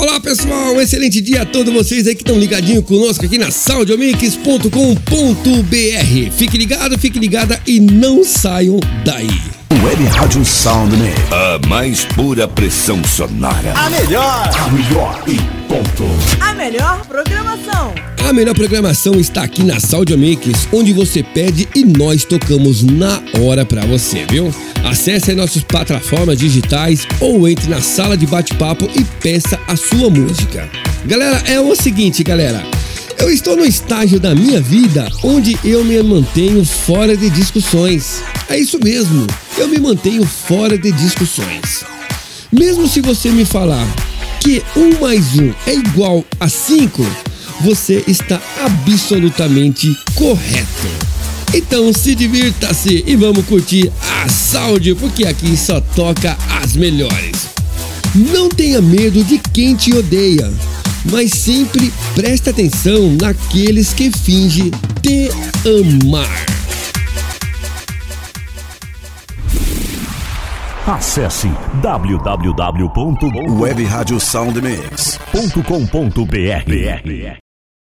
Olá pessoal, um excelente dia a todos vocês aí que estão ligadinho conosco aqui na saudiomix.com.br. Fique ligado, fique ligada e não saiam daí. Web Rádio Sound Mix. A mais pura pressão sonora. A melhor. A melhor e ponto. A melhor programação. A melhor programação está aqui na Saudiomix, onde você pede e nós tocamos na hora pra você, viu? Acesse nossas plataformas digitais ou entre na sala de bate-papo e peça a sua música. Galera, é o seguinte, galera. Eu estou no estágio da minha vida onde eu me mantenho fora de discussões. É isso mesmo, eu me mantenho fora de discussões. Mesmo se você me falar que um mais um é igual a cinco, você está absolutamente correto. Então se divirta-se e vamos curtir a saúde, porque aqui só toca as melhores. Não tenha medo de quem te odeia, mas sempre preste atenção naqueles que fingem te amar. Acesse www.webradiosoundmix.com.br